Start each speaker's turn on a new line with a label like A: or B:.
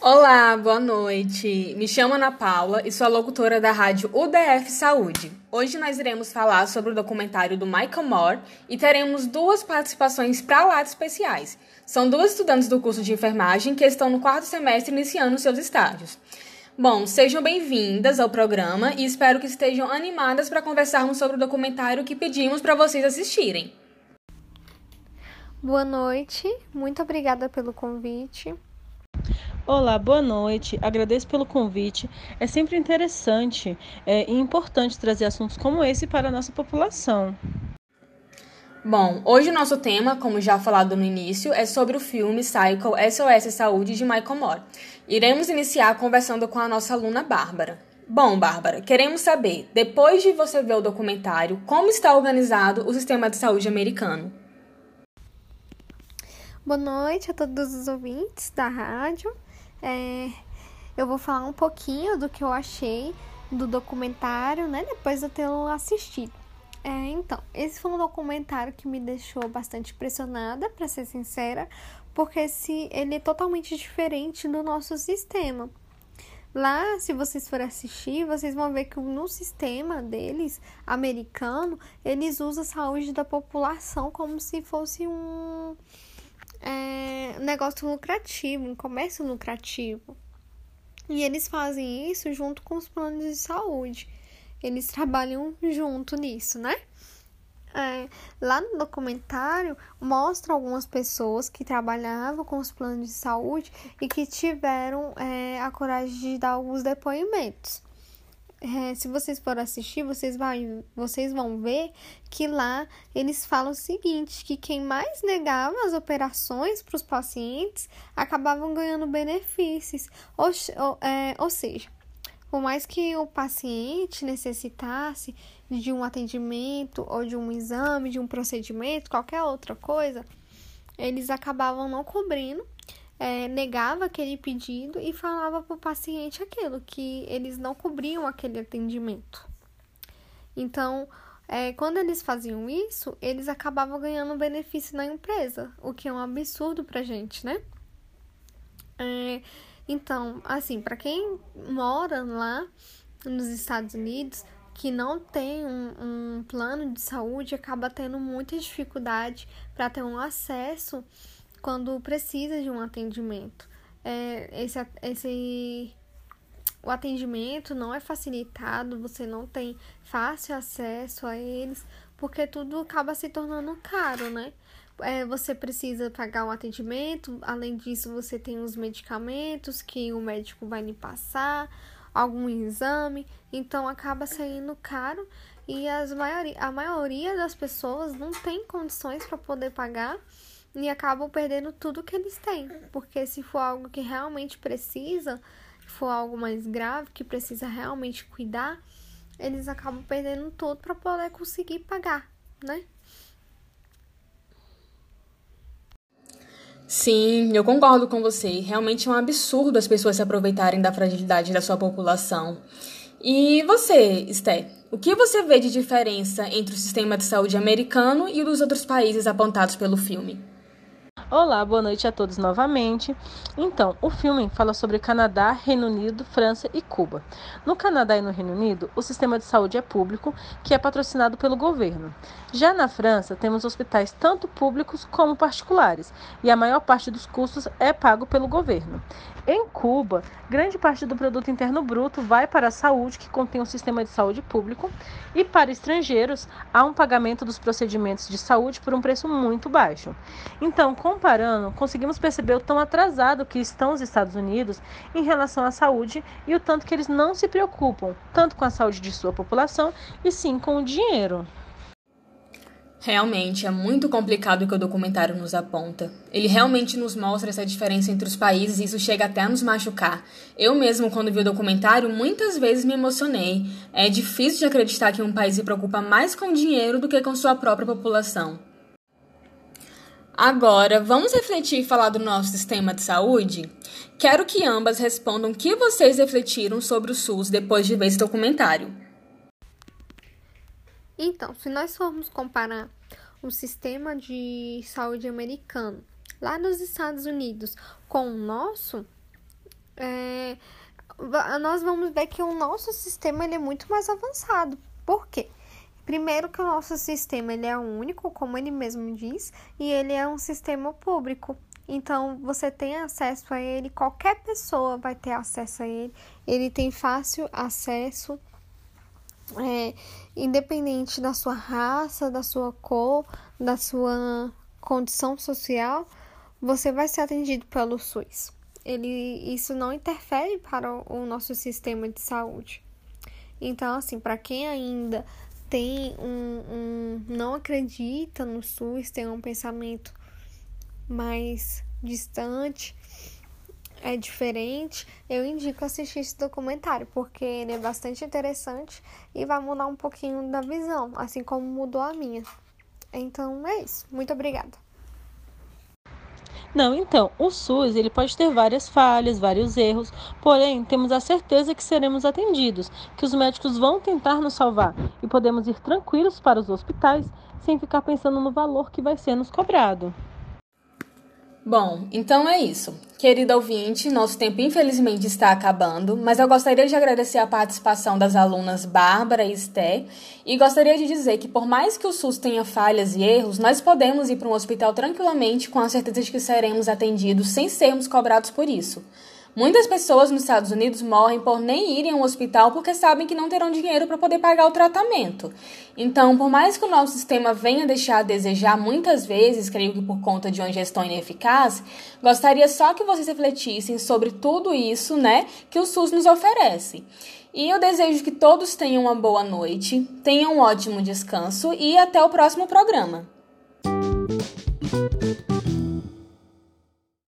A: Olá, boa noite. Me chamo Ana Paula e sou a locutora da rádio UDF Saúde. Hoje nós iremos falar sobre o documentário do Michael Moore e teremos duas participações para lá especiais. São duas estudantes do curso de enfermagem que estão no quarto semestre iniciando seus estágios. Bom, sejam bem-vindas ao programa e espero que estejam animadas para conversarmos sobre o documentário que pedimos para vocês assistirem.
B: Boa noite, muito obrigada pelo convite.
C: Olá, boa noite. Agradeço pelo convite. É sempre interessante é, e importante trazer assuntos como esse para a nossa população.
A: Bom, hoje o nosso tema, como já falado no início, é sobre o filme Cycle SOS Saúde de Michael Moore. Iremos iniciar conversando com a nossa aluna Bárbara. Bom, Bárbara, queremos saber, depois de você ver o documentário, como está organizado o sistema de saúde americano?
B: Boa noite a todos os ouvintes da rádio. É, eu vou falar um pouquinho do que eu achei do documentário, né? Depois de eu tê-lo assistido. É, então, esse foi um documentário que me deixou bastante impressionada, para ser sincera, porque se ele é totalmente diferente do nosso sistema. Lá, se vocês forem assistir, vocês vão ver que no sistema deles, americano, eles usam a saúde da população como se fosse um é, negócio lucrativo, um comércio lucrativo. E eles fazem isso junto com os planos de saúde. Eles trabalham junto nisso, né? É, lá no documentário mostra algumas pessoas que trabalhavam com os planos de saúde e que tiveram é, a coragem de dar alguns depoimentos é, se vocês forem assistir, vocês, vai, vocês vão ver que lá eles falam o seguinte: que quem mais negava as operações para os pacientes acabavam ganhando benefícios. Ou, ou, é, ou seja, por mais que o paciente necessitasse de um atendimento ou de um exame, de um procedimento, qualquer outra coisa, eles acabavam não cobrindo é, negava aquele pedido e falava para o paciente aquilo, que eles não cobriam aquele atendimento. Então, é, quando eles faziam isso, eles acabavam ganhando benefício na empresa, o que é um absurdo para gente, né? É, então, assim, para quem mora lá nos Estados Unidos, que não tem um, um plano de saúde, acaba tendo muita dificuldade para ter um acesso quando precisa de um atendimento. É, esse, esse, o atendimento não é facilitado, você não tem fácil acesso a eles, porque tudo acaba se tornando caro, né? É, você precisa pagar o atendimento, além disso, você tem os medicamentos que o médico vai lhe passar, algum exame, então acaba saindo caro e as maioria, a maioria das pessoas não tem condições para poder pagar e acabam perdendo tudo que eles têm. Porque se for algo que realmente precisa, for algo mais grave, que precisa realmente cuidar, eles acabam perdendo tudo para poder conseguir pagar, né?
A: Sim, eu concordo com você. Realmente é um absurdo as pessoas se aproveitarem da fragilidade da sua população. E você, Esté, o que você vê de diferença entre o sistema de saúde americano e o dos outros países apontados pelo filme?
C: Olá, boa noite a todos novamente. Então, o filme fala sobre Canadá, Reino Unido, França e Cuba. No Canadá e no Reino Unido, o sistema de saúde é público, que é patrocinado pelo governo. Já na França, temos hospitais tanto públicos como particulares, e a maior parte dos custos é pago pelo governo. Em Cuba, grande parte do produto interno bruto vai para a saúde, que contém um sistema de saúde público, e para estrangeiros, há um pagamento dos procedimentos de saúde por um preço muito baixo. Então, comparando, conseguimos perceber o tão atrasado que estão os Estados Unidos em relação à saúde e o tanto que eles não se preocupam tanto com a saúde de sua população e sim com o dinheiro.
A: Realmente é muito complicado o que o documentário nos aponta. Ele realmente nos mostra essa diferença entre os países e isso chega até a nos machucar. Eu mesmo, quando vi o documentário, muitas vezes me emocionei. É difícil de acreditar que um país se preocupa mais com dinheiro do que com sua própria população. Agora, vamos refletir e falar do nosso sistema de saúde? Quero que ambas respondam o que vocês refletiram sobre o SUS depois de ver esse documentário.
B: Então, se nós formos comparar o sistema de saúde americano lá nos Estados Unidos com o nosso, é, nós vamos ver que o nosso sistema ele é muito mais avançado. Por quê? Primeiro que o nosso sistema ele é único, como ele mesmo diz, e ele é um sistema público. Então você tem acesso a ele, qualquer pessoa vai ter acesso a ele. Ele tem fácil acesso, é, independente da sua raça, da sua cor, da sua condição social, você vai ser atendido pelo SUS. Ele, isso não interfere para o, o nosso sistema de saúde. Então, assim, para quem ainda tem um, um não acredita no SUS, tem um pensamento mais distante, é diferente, eu indico assistir esse documentário, porque ele é bastante interessante e vai mudar um pouquinho da visão, assim como mudou a minha. Então é isso. Muito obrigada.
C: Não, então, o SUS ele pode ter várias falhas, vários erros, porém temos a certeza que seremos atendidos, que os médicos vão tentar nos salvar e podemos ir tranquilos para os hospitais sem ficar pensando no valor que vai ser nos cobrado.
A: Bom, então é isso. Querida ouvinte, nosso tempo infelizmente está acabando, mas eu gostaria de agradecer a participação das alunas Bárbara e Esté e gostaria de dizer que, por mais que o SUS tenha falhas e erros, nós podemos ir para um hospital tranquilamente com a certeza de que seremos atendidos sem sermos cobrados por isso. Muitas pessoas nos Estados Unidos morrem por nem irem ao hospital porque sabem que não terão dinheiro para poder pagar o tratamento. Então, por mais que o nosso sistema venha deixar a desejar muitas vezes, creio que por conta de uma gestão ineficaz, gostaria só que vocês refletissem sobre tudo isso, né, que o SUS nos oferece. E eu desejo que todos tenham uma boa noite, tenham um ótimo descanso e até o próximo programa.